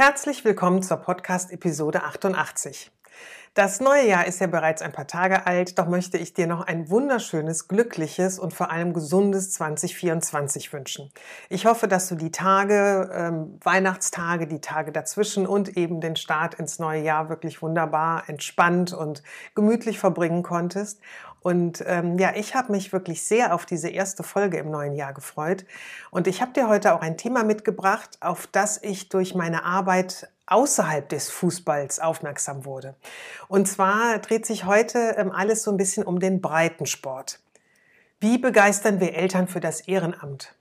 Herzlich willkommen zur Podcast-Episode 88. Das neue Jahr ist ja bereits ein paar Tage alt, doch möchte ich dir noch ein wunderschönes, glückliches und vor allem gesundes 2024 wünschen. Ich hoffe, dass du die Tage, ähm, Weihnachtstage, die Tage dazwischen und eben den Start ins neue Jahr wirklich wunderbar, entspannt und gemütlich verbringen konntest und ähm, ja, ich habe mich wirklich sehr auf diese erste Folge im neuen Jahr gefreut. Und ich habe dir heute auch ein Thema mitgebracht, auf das ich durch meine Arbeit außerhalb des Fußballs aufmerksam wurde. Und zwar dreht sich heute ähm, alles so ein bisschen um den Breitensport. Wie begeistern wir Eltern für das Ehrenamt?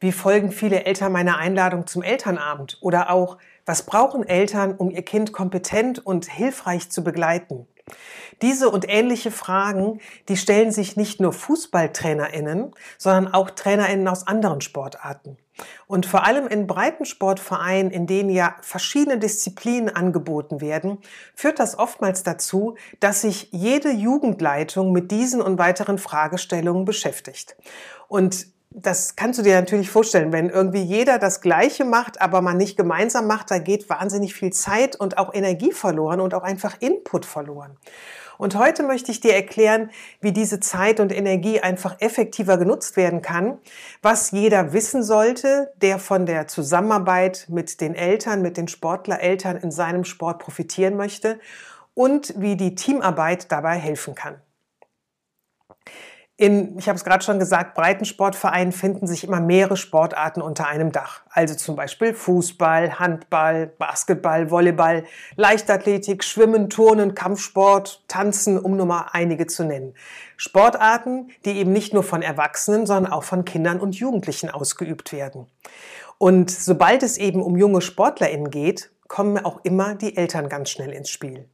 Wie folgen viele Eltern meiner Einladung zum Elternabend? Oder auch, was brauchen Eltern, um ihr Kind kompetent und hilfreich zu begleiten? Diese und ähnliche Fragen, die stellen sich nicht nur Fußballtrainerinnen, sondern auch Trainerinnen aus anderen Sportarten. Und vor allem in Breitensportvereinen, in denen ja verschiedene Disziplinen angeboten werden, führt das oftmals dazu, dass sich jede Jugendleitung mit diesen und weiteren Fragestellungen beschäftigt. Und das kannst du dir natürlich vorstellen, wenn irgendwie jeder das Gleiche macht, aber man nicht gemeinsam macht, da geht wahnsinnig viel Zeit und auch Energie verloren und auch einfach Input verloren. Und heute möchte ich dir erklären, wie diese Zeit und Energie einfach effektiver genutzt werden kann, was jeder wissen sollte, der von der Zusammenarbeit mit den Eltern, mit den Sportlereltern in seinem Sport profitieren möchte und wie die Teamarbeit dabei helfen kann. In, ich habe es gerade schon gesagt, Breitensportvereinen finden sich immer mehrere Sportarten unter einem Dach. Also zum Beispiel Fußball, Handball, Basketball, Volleyball, Leichtathletik, Schwimmen, Turnen, Kampfsport, Tanzen, um nur mal einige zu nennen. Sportarten, die eben nicht nur von Erwachsenen, sondern auch von Kindern und Jugendlichen ausgeübt werden. Und sobald es eben um junge SportlerInnen geht, kommen auch immer die Eltern ganz schnell ins Spiel.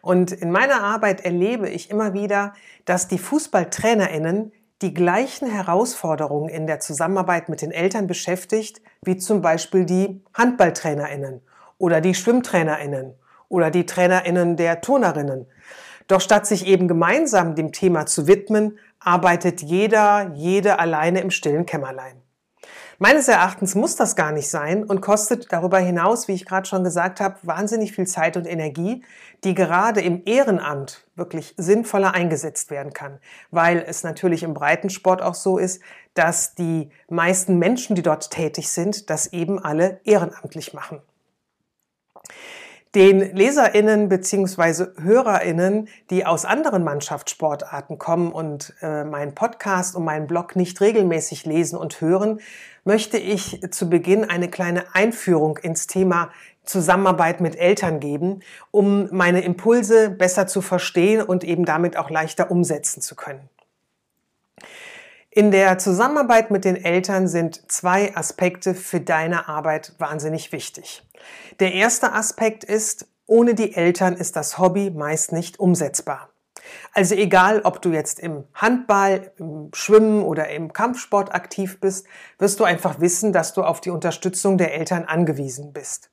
Und in meiner Arbeit erlebe ich immer wieder, dass die Fußballtrainerinnen die gleichen Herausforderungen in der Zusammenarbeit mit den Eltern beschäftigt, wie zum Beispiel die Handballtrainerinnen oder die Schwimmtrainerinnen oder die Trainerinnen der Turnerinnen. Doch statt sich eben gemeinsam dem Thema zu widmen, arbeitet jeder, jede alleine im stillen Kämmerlein. Meines Erachtens muss das gar nicht sein und kostet darüber hinaus, wie ich gerade schon gesagt habe, wahnsinnig viel Zeit und Energie, die gerade im Ehrenamt wirklich sinnvoller eingesetzt werden kann, weil es natürlich im Breitensport auch so ist, dass die meisten Menschen, die dort tätig sind, das eben alle ehrenamtlich machen. Den Leserinnen beziehungsweise Hörerinnen, die aus anderen Mannschaftssportarten kommen und äh, meinen Podcast und meinen Blog nicht regelmäßig lesen und hören, möchte ich zu Beginn eine kleine Einführung ins Thema Zusammenarbeit mit Eltern geben, um meine Impulse besser zu verstehen und eben damit auch leichter umsetzen zu können. In der Zusammenarbeit mit den Eltern sind zwei Aspekte für deine Arbeit wahnsinnig wichtig. Der erste Aspekt ist, ohne die Eltern ist das Hobby meist nicht umsetzbar. Also egal, ob du jetzt im Handball, im Schwimmen oder im Kampfsport aktiv bist, wirst du einfach wissen, dass du auf die Unterstützung der Eltern angewiesen bist.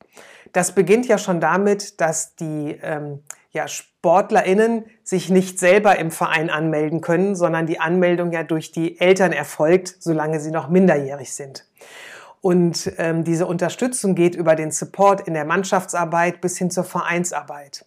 Das beginnt ja schon damit, dass die ähm, ja, SportlerInnen sich nicht selber im Verein anmelden können, sondern die Anmeldung ja durch die Eltern erfolgt, solange sie noch minderjährig sind. Und ähm, diese Unterstützung geht über den Support in der Mannschaftsarbeit bis hin zur Vereinsarbeit.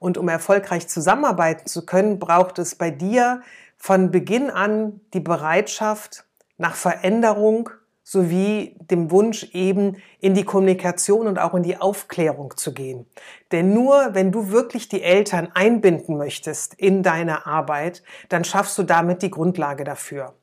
Und um erfolgreich zusammenarbeiten zu können, braucht es bei dir von Beginn an die Bereitschaft nach Veränderung sowie dem Wunsch eben in die Kommunikation und auch in die Aufklärung zu gehen. Denn nur wenn du wirklich die Eltern einbinden möchtest in deine Arbeit, dann schaffst du damit die Grundlage dafür.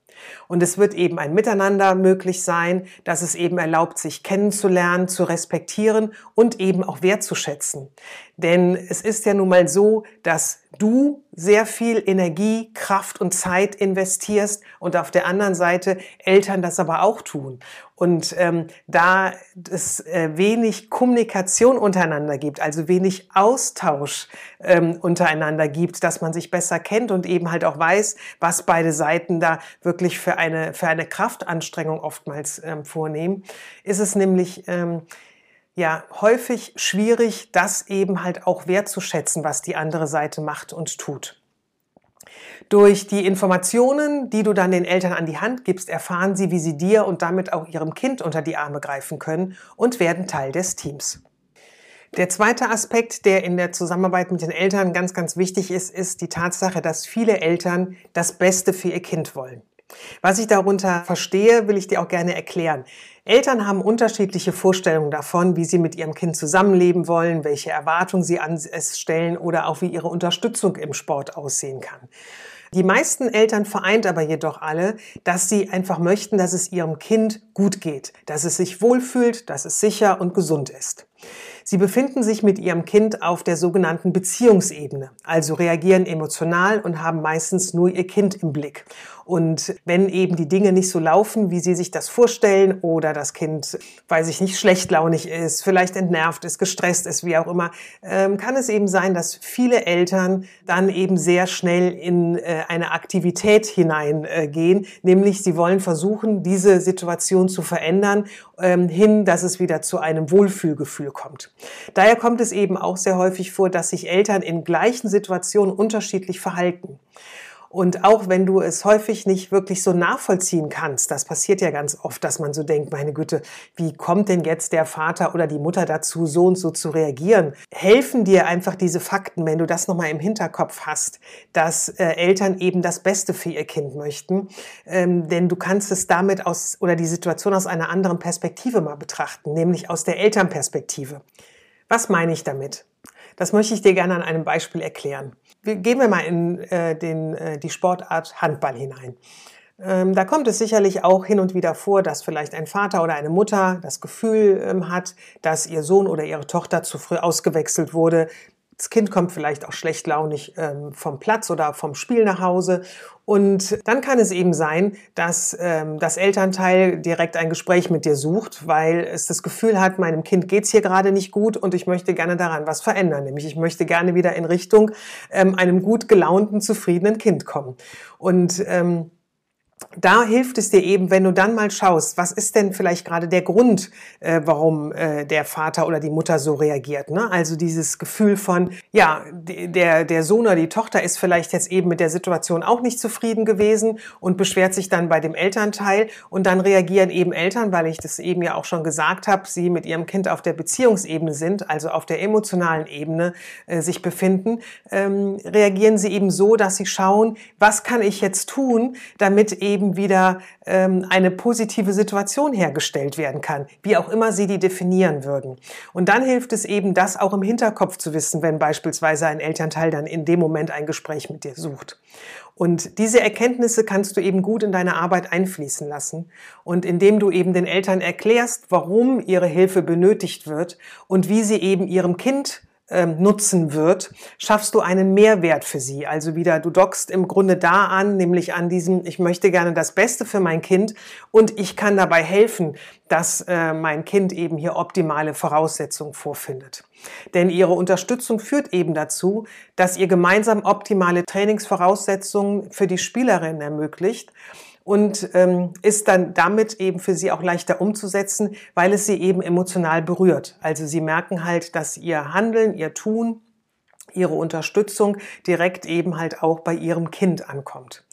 Und es wird eben ein Miteinander möglich sein, dass es eben erlaubt, sich kennenzulernen, zu respektieren und eben auch wertzuschätzen. Denn es ist ja nun mal so, dass du sehr viel Energie, Kraft und Zeit investierst und auf der anderen Seite Eltern das aber auch tun. Und ähm, da es äh, wenig Kommunikation untereinander gibt, also wenig Austausch ähm, untereinander gibt, dass man sich besser kennt und eben halt auch weiß, was beide Seiten da wirklich für eine, für eine Kraftanstrengung oftmals ähm, vornehmen, ist es nämlich ähm, ja häufig schwierig, das eben halt auch wertzuschätzen, was die andere Seite macht und tut. Durch die Informationen, die du dann den Eltern an die Hand gibst, erfahren sie, wie sie dir und damit auch ihrem Kind unter die Arme greifen können und werden Teil des Teams. Der zweite Aspekt, der in der Zusammenarbeit mit den Eltern ganz, ganz wichtig ist, ist die Tatsache, dass viele Eltern das Beste für ihr Kind wollen. Was ich darunter verstehe, will ich dir auch gerne erklären. Eltern haben unterschiedliche Vorstellungen davon, wie sie mit ihrem Kind zusammenleben wollen, welche Erwartungen sie an es stellen oder auch wie ihre Unterstützung im Sport aussehen kann. Die meisten Eltern vereint aber jedoch alle, dass sie einfach möchten, dass es ihrem Kind gut geht, dass es sich wohlfühlt, dass es sicher und gesund ist. Sie befinden sich mit ihrem Kind auf der sogenannten Beziehungsebene, also reagieren emotional und haben meistens nur ihr Kind im Blick. Und wenn eben die Dinge nicht so laufen, wie Sie sich das vorstellen oder das Kind, weiß ich nicht, schlechtlaunig ist, vielleicht entnervt ist, gestresst ist, wie auch immer, ähm, kann es eben sein, dass viele Eltern dann eben sehr schnell in äh, eine Aktivität hineingehen, nämlich sie wollen versuchen, diese Situation zu verändern, ähm, hin, dass es wieder zu einem Wohlfühlgefühl kommt. Daher kommt es eben auch sehr häufig vor, dass sich Eltern in gleichen Situationen unterschiedlich verhalten. Und auch wenn du es häufig nicht wirklich so nachvollziehen kannst, das passiert ja ganz oft, dass man so denkt, meine Güte, wie kommt denn jetzt der Vater oder die Mutter dazu, so und so zu reagieren? Helfen dir einfach diese Fakten, wenn du das nochmal im Hinterkopf hast, dass äh, Eltern eben das Beste für ihr Kind möchten. Ähm, denn du kannst es damit aus oder die Situation aus einer anderen Perspektive mal betrachten, nämlich aus der Elternperspektive. Was meine ich damit? Das möchte ich dir gerne an einem Beispiel erklären. Gehen wir mal in äh, den, äh, die Sportart Handball hinein. Ähm, da kommt es sicherlich auch hin und wieder vor, dass vielleicht ein Vater oder eine Mutter das Gefühl ähm, hat, dass ihr Sohn oder ihre Tochter zu früh ausgewechselt wurde, das Kind kommt vielleicht auch schlecht launig ähm, vom Platz oder vom Spiel nach Hause. Und dann kann es eben sein, dass ähm, das Elternteil direkt ein Gespräch mit dir sucht, weil es das Gefühl hat, meinem Kind geht's hier gerade nicht gut und ich möchte gerne daran was verändern. Nämlich ich möchte gerne wieder in Richtung ähm, einem gut gelaunten, zufriedenen Kind kommen. Und ähm, da hilft es dir eben, wenn du dann mal schaust, was ist denn vielleicht gerade der Grund, äh, warum äh, der Vater oder die Mutter so reagiert. Ne? Also dieses Gefühl von, ja, der, der Sohn oder die Tochter ist vielleicht jetzt eben mit der Situation auch nicht zufrieden gewesen und beschwert sich dann bei dem Elternteil und dann reagieren eben Eltern, weil ich das eben ja auch schon gesagt habe, sie mit ihrem Kind auf der Beziehungsebene sind, also auf der emotionalen Ebene äh, sich befinden, ähm, reagieren sie eben so, dass sie schauen, was kann ich jetzt tun, damit eben wieder ähm, eine positive Situation hergestellt werden kann, wie auch immer Sie die definieren würden. Und dann hilft es eben, das auch im Hinterkopf zu wissen, wenn beispielsweise ein Elternteil dann in dem Moment ein Gespräch mit dir sucht. Und diese Erkenntnisse kannst du eben gut in deine Arbeit einfließen lassen. Und indem du eben den Eltern erklärst, warum ihre Hilfe benötigt wird und wie sie eben ihrem Kind ähm, nutzen wird, schaffst du einen Mehrwert für sie. Also wieder, du dockst im Grunde da an, nämlich an diesem, ich möchte gerne das Beste für mein Kind und ich kann dabei helfen, dass äh, mein Kind eben hier optimale Voraussetzungen vorfindet. Denn ihre Unterstützung führt eben dazu, dass ihr gemeinsam optimale Trainingsvoraussetzungen für die Spielerin ermöglicht und ähm, ist dann damit eben für sie auch leichter umzusetzen, weil es sie eben emotional berührt. Also sie merken halt, dass ihr Handeln, ihr Tun, ihre Unterstützung direkt eben halt auch bei ihrem Kind ankommt.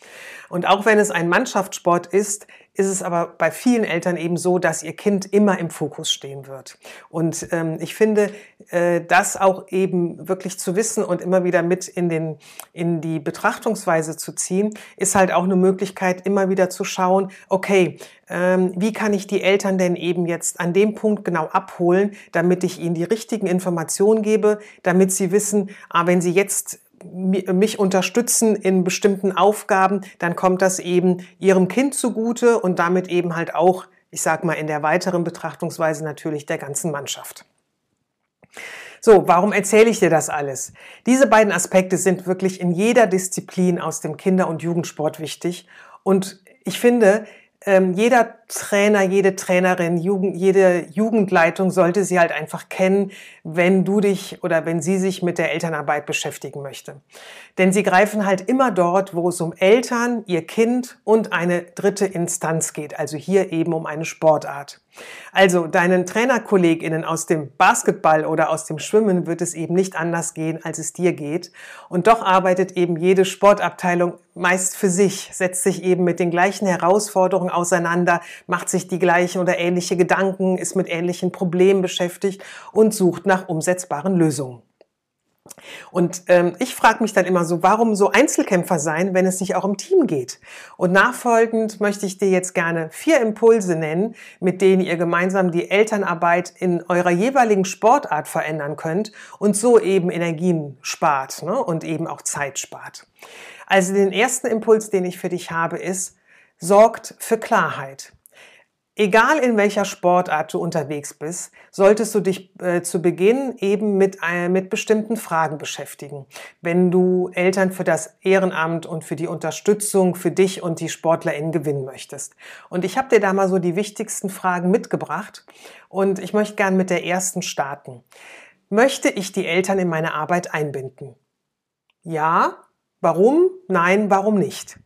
Und auch wenn es ein Mannschaftssport ist, ist es aber bei vielen Eltern eben so, dass ihr Kind immer im Fokus stehen wird. Und ähm, ich finde, äh, das auch eben wirklich zu wissen und immer wieder mit in, den, in die Betrachtungsweise zu ziehen, ist halt auch eine Möglichkeit, immer wieder zu schauen, okay, ähm, wie kann ich die Eltern denn eben jetzt an dem Punkt genau abholen, damit ich ihnen die richtigen Informationen gebe, damit sie wissen, ah, wenn sie jetzt mich unterstützen in bestimmten Aufgaben, dann kommt das eben ihrem Kind zugute und damit eben halt auch, ich sag mal, in der weiteren Betrachtungsweise natürlich der ganzen Mannschaft. So, warum erzähle ich dir das alles? Diese beiden Aspekte sind wirklich in jeder Disziplin aus dem Kinder- und Jugendsport wichtig. Und ich finde, ähm, jeder Trainer, jede Trainerin, Jugend, jede Jugendleitung sollte sie halt einfach kennen, wenn du dich oder wenn sie sich mit der Elternarbeit beschäftigen möchte. Denn sie greifen halt immer dort, wo es um Eltern, ihr Kind und eine dritte Instanz geht, also hier eben um eine Sportart. Also deinen Trainerkolleginnen aus dem Basketball oder aus dem Schwimmen wird es eben nicht anders gehen, als es dir geht. Und doch arbeitet eben jede Sportabteilung meist für sich, setzt sich eben mit den gleichen Herausforderungen auseinander, macht sich die gleichen oder ähnliche Gedanken, ist mit ähnlichen Problemen beschäftigt und sucht nach umsetzbaren Lösungen. Und ähm, ich frage mich dann immer so, warum so Einzelkämpfer sein, wenn es nicht auch im Team geht? Und nachfolgend möchte ich dir jetzt gerne vier Impulse nennen, mit denen ihr gemeinsam die Elternarbeit in eurer jeweiligen Sportart verändern könnt und so eben Energien spart ne? und eben auch Zeit spart. Also den ersten Impuls, den ich für dich habe, ist, sorgt für Klarheit. Egal in welcher Sportart du unterwegs bist, solltest du dich äh, zu Beginn eben mit, äh, mit bestimmten Fragen beschäftigen. Wenn du Eltern für das Ehrenamt und für die Unterstützung für dich und die SportlerInnen gewinnen möchtest. Und ich habe dir da mal so die wichtigsten Fragen mitgebracht und ich möchte gern mit der ersten starten. Möchte ich die Eltern in meine Arbeit einbinden? Ja. Warum? Nein, warum nicht?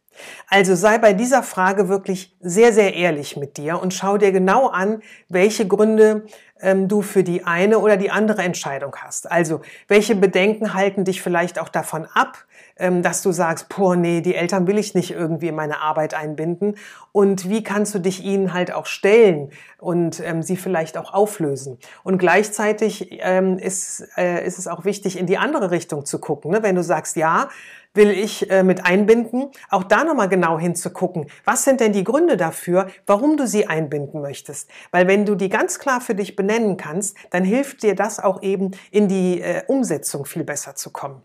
Also sei bei dieser Frage wirklich sehr, sehr ehrlich mit dir und schau dir genau an, welche Gründe ähm, du für die eine oder die andere Entscheidung hast. Also welche Bedenken halten dich vielleicht auch davon ab, dass du sagst, boah, nee, die Eltern will ich nicht irgendwie in meine Arbeit einbinden. Und wie kannst du dich ihnen halt auch stellen und ähm, sie vielleicht auch auflösen? Und gleichzeitig ähm, ist, äh, ist es auch wichtig, in die andere Richtung zu gucken. Ne? Wenn du sagst, ja, will ich äh, mit einbinden, auch da nochmal genau hinzugucken. Was sind denn die Gründe dafür, warum du sie einbinden möchtest? Weil wenn du die ganz klar für dich benennen kannst, dann hilft dir das auch eben in die äh, Umsetzung viel besser zu kommen.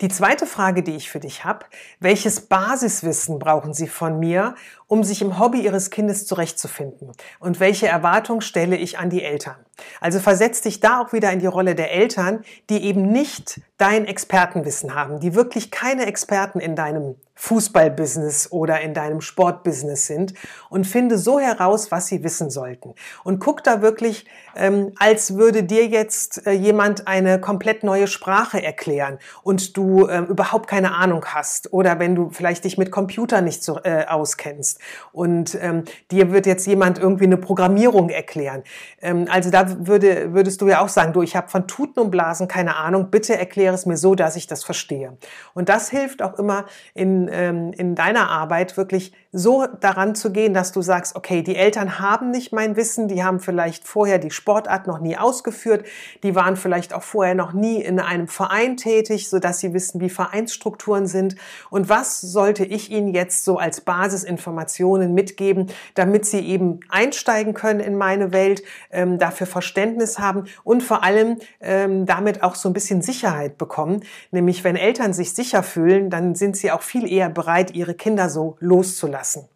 Die zweite Frage, die ich für dich habe, welches Basiswissen brauchen Sie von mir, um sich im Hobby Ihres Kindes zurechtzufinden? Und welche Erwartungen stelle ich an die Eltern? Also versetz dich da auch wieder in die Rolle der Eltern, die eben nicht dein Expertenwissen haben, die wirklich keine Experten in deinem Fußballbusiness oder in deinem Sportbusiness sind und finde so heraus, was sie wissen sollten. Und guck da wirklich, ähm, als würde dir jetzt äh, jemand eine komplett neue Sprache erklären und du äh, überhaupt keine Ahnung hast oder wenn du vielleicht dich mit Computer nicht so äh, auskennst und ähm, dir wird jetzt jemand irgendwie eine Programmierung erklären. Ähm, also da würde, würdest du ja auch sagen, du, ich habe von Tuten und Blasen keine Ahnung, bitte erkläre es mir so, dass ich das verstehe. Und das hilft auch immer in, ähm, in deiner Arbeit wirklich so daran zu gehen, dass du sagst, okay, die Eltern haben nicht mein Wissen, die haben vielleicht vorher die Sportart noch nie ausgeführt, die waren vielleicht auch vorher noch nie in einem Verein tätig, so dass sie wissen, wie Vereinsstrukturen sind und was sollte ich ihnen jetzt so als Basisinformationen mitgeben, damit sie eben einsteigen können in meine Welt, ähm, dafür Verständnis haben und vor allem ähm, damit auch so ein bisschen Sicherheit bekommen. Nämlich wenn Eltern sich sicher fühlen, dann sind sie auch viel eher bereit, ihre Kinder so loszulassen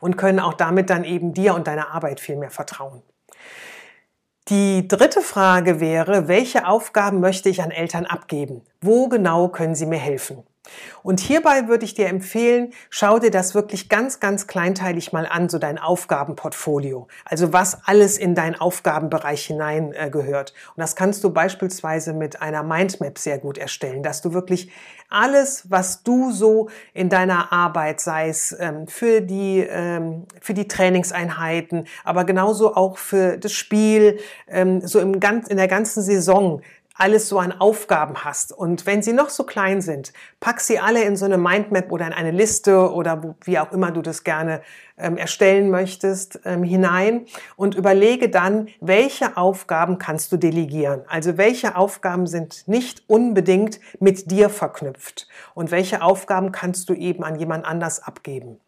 und können auch damit dann eben dir und deiner Arbeit viel mehr vertrauen. Die dritte Frage wäre, welche Aufgaben möchte ich an Eltern abgeben? Wo genau können sie mir helfen? Und hierbei würde ich dir empfehlen, schau dir das wirklich ganz, ganz kleinteilig mal an, so dein Aufgabenportfolio. Also was alles in deinen Aufgabenbereich hinein äh, gehört. Und das kannst du beispielsweise mit einer Mindmap sehr gut erstellen, dass du wirklich alles, was du so in deiner Arbeit, sei es ähm, für die, ähm, für die Trainingseinheiten, aber genauso auch für das Spiel, ähm, so im ganz, in der ganzen Saison alles so an Aufgaben hast. Und wenn sie noch so klein sind, pack sie alle in so eine Mindmap oder in eine Liste oder wie auch immer du das gerne ähm, erstellen möchtest, ähm, hinein und überlege dann, welche Aufgaben kannst du delegieren. Also welche Aufgaben sind nicht unbedingt mit dir verknüpft und welche Aufgaben kannst du eben an jemand anders abgeben.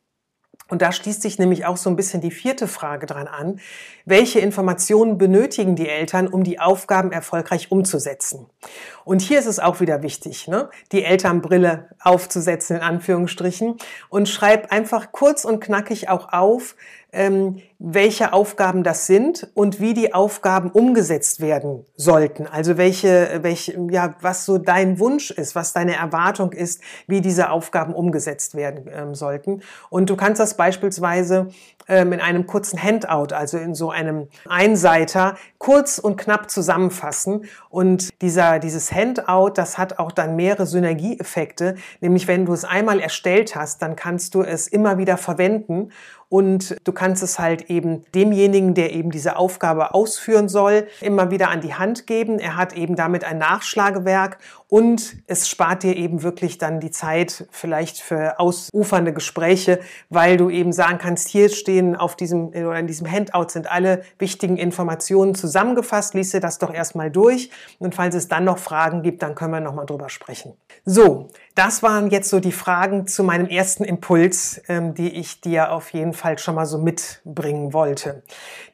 Und da schließt sich nämlich auch so ein bisschen die vierte Frage dran an. Welche Informationen benötigen die Eltern, um die Aufgaben erfolgreich umzusetzen? Und hier ist es auch wieder wichtig, ne? die Elternbrille aufzusetzen, in Anführungsstrichen, und schreib einfach kurz und knackig auch auf, ähm, welche Aufgaben das sind und wie die Aufgaben umgesetzt werden sollten. Also welche, welche, ja, was so dein Wunsch ist, was deine Erwartung ist, wie diese Aufgaben umgesetzt werden ähm, sollten. Und du kannst das beispielsweise ähm, in einem kurzen Handout, also in so einem Einseiter, kurz und knapp zusammenfassen. Und dieser, dieses Handout, das hat auch dann mehrere Synergieeffekte. Nämlich wenn du es einmal erstellt hast, dann kannst du es immer wieder verwenden und du kannst es halt eben demjenigen, der eben diese Aufgabe ausführen soll, immer wieder an die Hand geben. Er hat eben damit ein Nachschlagewerk und es spart dir eben wirklich dann die Zeit vielleicht für ausufernde Gespräche, weil du eben sagen kannst, hier stehen auf diesem oder in diesem Handout sind alle wichtigen Informationen zusammengefasst. Lies dir das doch erstmal durch und falls es dann noch Fragen gibt, dann können wir noch mal drüber sprechen. So, das waren jetzt so die Fragen zu meinem ersten Impuls, ähm, die ich dir auf jeden Fall schon mal so mitbringen wollte.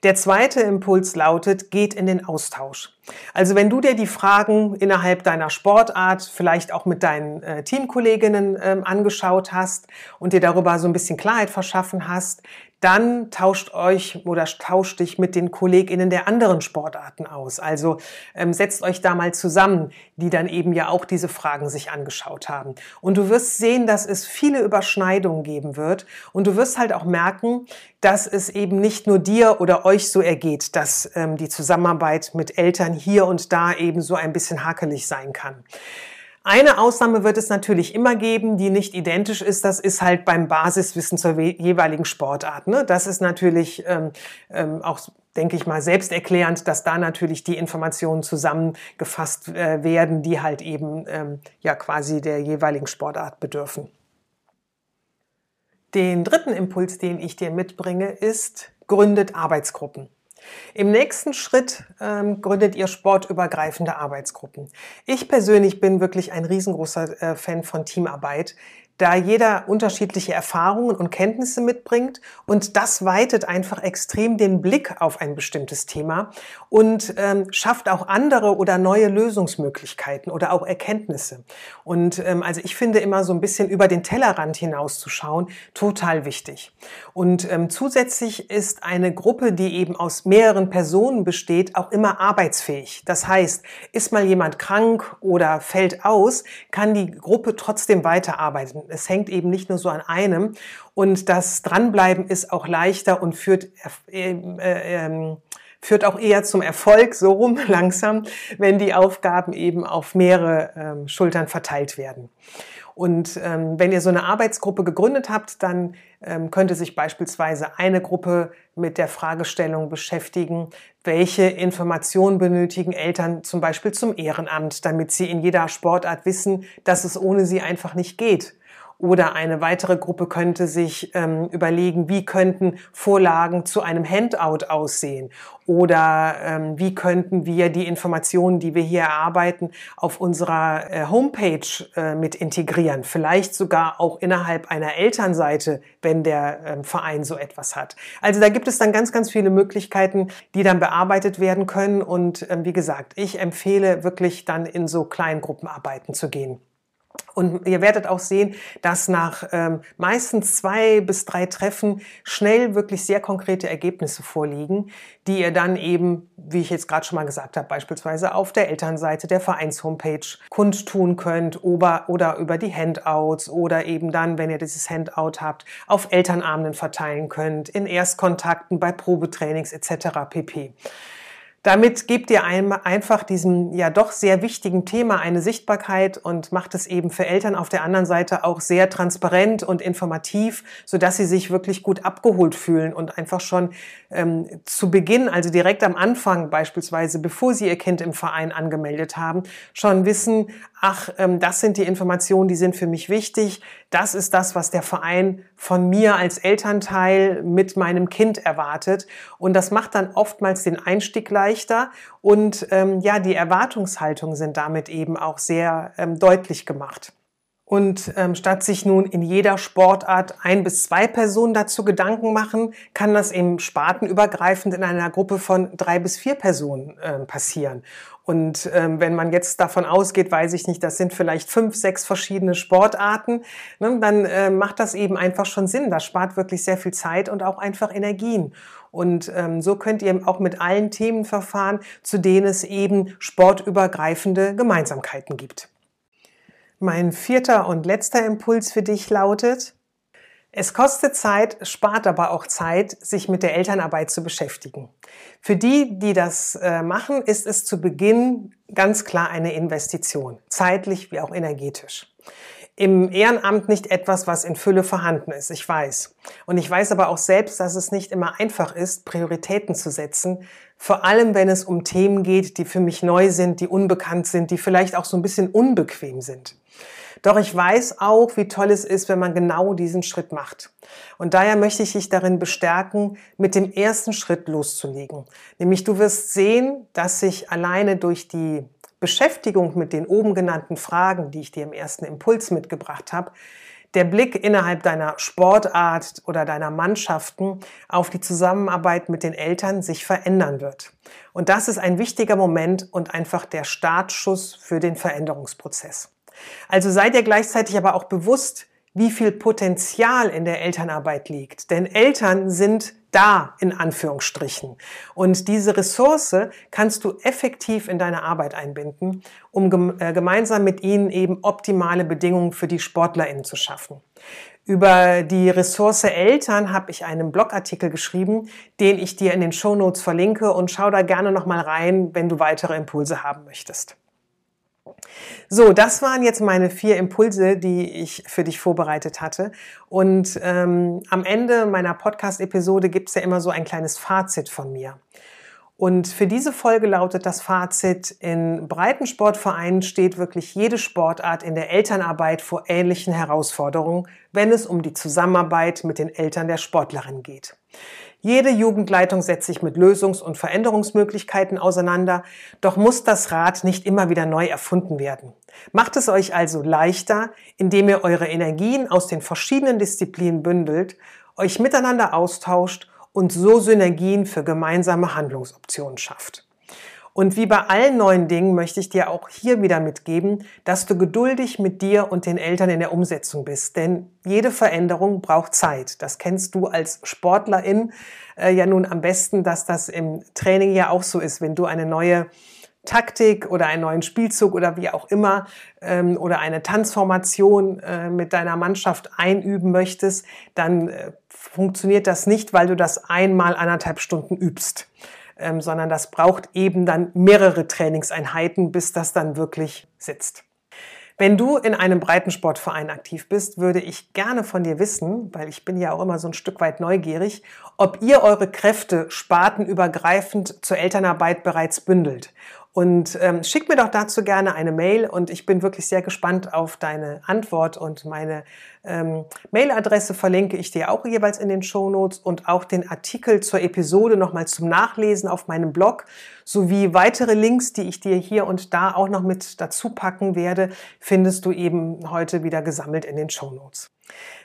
Der zweite Impuls lautet, geht in den Austausch. Also wenn du dir die Fragen innerhalb deiner Sportart, vielleicht auch mit deinen äh, Teamkolleginnen ähm, angeschaut hast und dir darüber so ein bisschen Klarheit verschaffen hast, dann tauscht euch oder tauscht dich mit den KollegInnen der anderen Sportarten aus. Also ähm, setzt euch da mal zusammen, die dann eben ja auch diese Fragen sich angeschaut haben. Und du wirst sehen, dass es viele Überschneidungen geben wird. Und du wirst halt auch merken, dass es eben nicht nur dir oder euch so ergeht, dass ähm, die Zusammenarbeit mit Eltern hier und da eben so ein bisschen hakelig sein kann. Eine Ausnahme wird es natürlich immer geben, die nicht identisch ist. Das ist halt beim Basiswissen zur jeweiligen Sportart. Ne? Das ist natürlich ähm, ähm, auch denke ich mal, selbsterklärend, dass da natürlich die Informationen zusammengefasst äh, werden, die halt eben ähm, ja quasi der jeweiligen Sportart bedürfen. Den dritten Impuls, den ich dir mitbringe, ist, gründet Arbeitsgruppen. Im nächsten Schritt ähm, gründet ihr sportübergreifende Arbeitsgruppen. Ich persönlich bin wirklich ein riesengroßer äh, Fan von Teamarbeit da jeder unterschiedliche Erfahrungen und Kenntnisse mitbringt und das weitet einfach extrem den Blick auf ein bestimmtes Thema und ähm, schafft auch andere oder neue Lösungsmöglichkeiten oder auch Erkenntnisse. Und ähm, also ich finde immer so ein bisschen über den Tellerrand hinauszuschauen total wichtig. Und ähm, zusätzlich ist eine Gruppe, die eben aus mehreren Personen besteht, auch immer arbeitsfähig. Das heißt, ist mal jemand krank oder fällt aus, kann die Gruppe trotzdem weiterarbeiten. Es hängt eben nicht nur so an einem. Und das Dranbleiben ist auch leichter und führt, äh, äh, äh, führt auch eher zum Erfolg, so rum langsam, wenn die Aufgaben eben auf mehrere ähm, Schultern verteilt werden. Und ähm, wenn ihr so eine Arbeitsgruppe gegründet habt, dann ähm, könnte sich beispielsweise eine Gruppe mit der Fragestellung beschäftigen, welche Informationen benötigen Eltern zum Beispiel zum Ehrenamt, damit sie in jeder Sportart wissen, dass es ohne sie einfach nicht geht. Oder eine weitere Gruppe könnte sich ähm, überlegen, wie könnten Vorlagen zu einem Handout aussehen? Oder ähm, wie könnten wir die Informationen, die wir hier erarbeiten, auf unserer äh, Homepage äh, mit integrieren? Vielleicht sogar auch innerhalb einer Elternseite, wenn der ähm, Verein so etwas hat. Also da gibt es dann ganz, ganz viele Möglichkeiten, die dann bearbeitet werden können. Und ähm, wie gesagt, ich empfehle wirklich dann in so kleinen Gruppenarbeiten zu gehen. Und ihr werdet auch sehen, dass nach ähm, meistens zwei bis drei Treffen schnell wirklich sehr konkrete Ergebnisse vorliegen, die ihr dann eben, wie ich jetzt gerade schon mal gesagt habe, beispielsweise auf der Elternseite der Vereins-Homepage kundtun könnt oder, oder über die Handouts oder eben dann, wenn ihr dieses Handout habt, auf Elternabenden verteilen könnt, in Erstkontakten, bei Probetrainings etc. pp. Damit gebt ihr einfach diesem ja doch sehr wichtigen Thema eine Sichtbarkeit und macht es eben für Eltern auf der anderen Seite auch sehr transparent und informativ, so dass sie sich wirklich gut abgeholt fühlen und einfach schon ähm, zu Beginn, also direkt am Anfang beispielsweise, bevor sie ihr Kind im Verein angemeldet haben, schon wissen, ach, ähm, das sind die Informationen, die sind für mich wichtig. Das ist das, was der Verein von mir als Elternteil mit meinem Kind erwartet. Und das macht dann oftmals den Einstieg leichter. Und ähm, ja, die Erwartungshaltungen sind damit eben auch sehr ähm, deutlich gemacht. Und ähm, statt sich nun in jeder Sportart ein bis zwei Personen dazu Gedanken machen, kann das eben spartenübergreifend in einer Gruppe von drei bis vier Personen äh, passieren. Und ähm, wenn man jetzt davon ausgeht, weiß ich nicht, das sind vielleicht fünf, sechs verschiedene Sportarten, ne, dann äh, macht das eben einfach schon Sinn. Das spart wirklich sehr viel Zeit und auch einfach Energien. Und ähm, so könnt ihr auch mit allen Themen verfahren, zu denen es eben sportübergreifende Gemeinsamkeiten gibt. Mein vierter und letzter Impuls für dich lautet, es kostet Zeit, spart aber auch Zeit, sich mit der Elternarbeit zu beschäftigen. Für die, die das äh, machen, ist es zu Beginn ganz klar eine Investition, zeitlich wie auch energetisch. Im Ehrenamt nicht etwas, was in Fülle vorhanden ist, ich weiß. Und ich weiß aber auch selbst, dass es nicht immer einfach ist, Prioritäten zu setzen, vor allem wenn es um Themen geht, die für mich neu sind, die unbekannt sind, die vielleicht auch so ein bisschen unbequem sind. Doch ich weiß auch, wie toll es ist, wenn man genau diesen Schritt macht. Und daher möchte ich dich darin bestärken, mit dem ersten Schritt loszulegen. Nämlich du wirst sehen, dass sich alleine durch die Beschäftigung mit den oben genannten Fragen, die ich dir im ersten Impuls mitgebracht habe, der Blick innerhalb deiner Sportart oder deiner Mannschaften auf die Zusammenarbeit mit den Eltern sich verändern wird. Und das ist ein wichtiger Moment und einfach der Startschuss für den Veränderungsprozess. Also sei dir gleichzeitig aber auch bewusst, wie viel Potenzial in der Elternarbeit liegt. Denn Eltern sind da in Anführungsstrichen. Und diese Ressource kannst du effektiv in deine Arbeit einbinden, um äh, gemeinsam mit ihnen eben optimale Bedingungen für die SportlerInnen zu schaffen. Über die Ressource Eltern habe ich einen Blogartikel geschrieben, den ich dir in den Show Notes verlinke und schau da gerne nochmal rein, wenn du weitere Impulse haben möchtest. So, das waren jetzt meine vier Impulse, die ich für dich vorbereitet hatte. Und ähm, am Ende meiner Podcast-Episode gibt es ja immer so ein kleines Fazit von mir. Und für diese Folge lautet das Fazit, in Breitensportvereinen steht wirklich jede Sportart in der Elternarbeit vor ähnlichen Herausforderungen, wenn es um die Zusammenarbeit mit den Eltern der Sportlerin geht. Jede Jugendleitung setzt sich mit Lösungs- und Veränderungsmöglichkeiten auseinander, doch muss das Rad nicht immer wieder neu erfunden werden. Macht es euch also leichter, indem ihr eure Energien aus den verschiedenen Disziplinen bündelt, euch miteinander austauscht und so Synergien für gemeinsame Handlungsoptionen schafft. Und wie bei allen neuen Dingen möchte ich dir auch hier wieder mitgeben, dass du geduldig mit dir und den Eltern in der Umsetzung bist. Denn jede Veränderung braucht Zeit. Das kennst du als Sportlerin äh, ja nun am besten, dass das im Training ja auch so ist. Wenn du eine neue Taktik oder einen neuen Spielzug oder wie auch immer ähm, oder eine Tanzformation äh, mit deiner Mannschaft einüben möchtest, dann äh, funktioniert das nicht, weil du das einmal anderthalb Stunden übst ähm, sondern das braucht eben dann mehrere Trainingseinheiten, bis das dann wirklich sitzt. Wenn du in einem Breitensportverein aktiv bist, würde ich gerne von dir wissen, weil ich bin ja auch immer so ein Stück weit neugierig, ob ihr eure Kräfte spartenübergreifend zur Elternarbeit bereits bündelt und ähm, schick mir doch dazu gerne eine Mail und ich bin wirklich sehr gespannt auf deine Antwort und meine ähm, Mailadresse verlinke ich dir auch jeweils in den Show Notes und auch den Artikel zur Episode nochmal zum Nachlesen auf meinem Blog sowie weitere Links, die ich dir hier und da auch noch mit dazu packen werde, findest du eben heute wieder gesammelt in den Show Notes.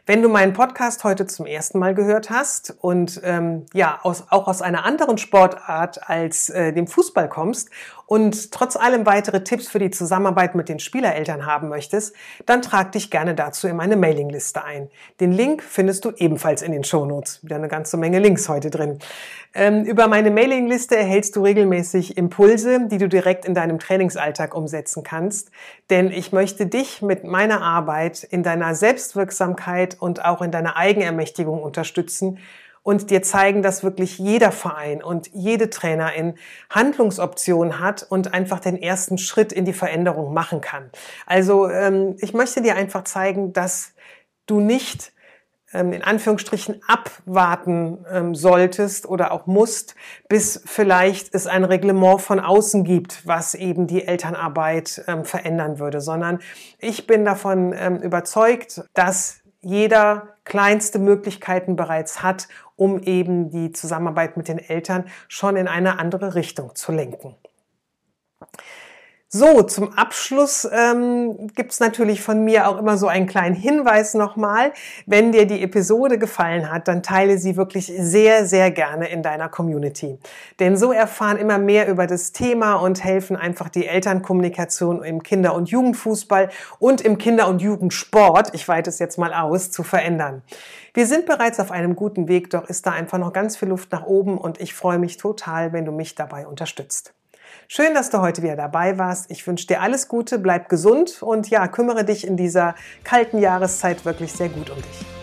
Wenn du meinen Podcast heute zum ersten Mal gehört hast und ähm, ja aus, auch aus einer anderen Sportart als äh, dem Fußball kommst und trotz allem weitere Tipps für die Zusammenarbeit mit den Spielereltern haben möchtest, dann trag dich gerne dazu in meine Mailingliste ein. Den Link findest du ebenfalls in den Shownotes. Wieder eine ganze Menge Links heute drin. Ähm, über meine Mailingliste erhältst du regelmäßig Impulse, die du direkt in deinem Trainingsalltag umsetzen kannst. Denn ich möchte dich mit meiner Arbeit in deiner Selbstwirksamkeit und auch in deiner Eigenermächtigung unterstützen und dir zeigen, dass wirklich jeder Verein und jede Trainerin Handlungsoptionen hat und einfach den ersten Schritt in die Veränderung machen kann. Also ähm, ich möchte dir einfach zeigen, dass du nicht ähm, in Anführungsstrichen abwarten ähm, solltest oder auch musst, bis vielleicht es ein Reglement von außen gibt, was eben die Elternarbeit ähm, verändern würde, sondern ich bin davon überzeugt, dass jeder kleinste Möglichkeiten bereits hat, um eben die Zusammenarbeit mit den Eltern schon in eine andere Richtung zu lenken. So, zum Abschluss ähm, gibt natürlich von mir auch immer so einen kleinen Hinweis nochmal. Wenn dir die Episode gefallen hat, dann teile sie wirklich sehr, sehr gerne in deiner Community. Denn so erfahren immer mehr über das Thema und helfen einfach die Elternkommunikation im Kinder- und Jugendfußball und im Kinder- und Jugendsport, ich weite es jetzt mal aus, zu verändern. Wir sind bereits auf einem guten Weg, doch ist da einfach noch ganz viel Luft nach oben und ich freue mich total, wenn du mich dabei unterstützt. Schön, dass du heute wieder dabei warst. Ich wünsche dir alles Gute, bleib gesund und ja, kümmere dich in dieser kalten Jahreszeit wirklich sehr gut um dich.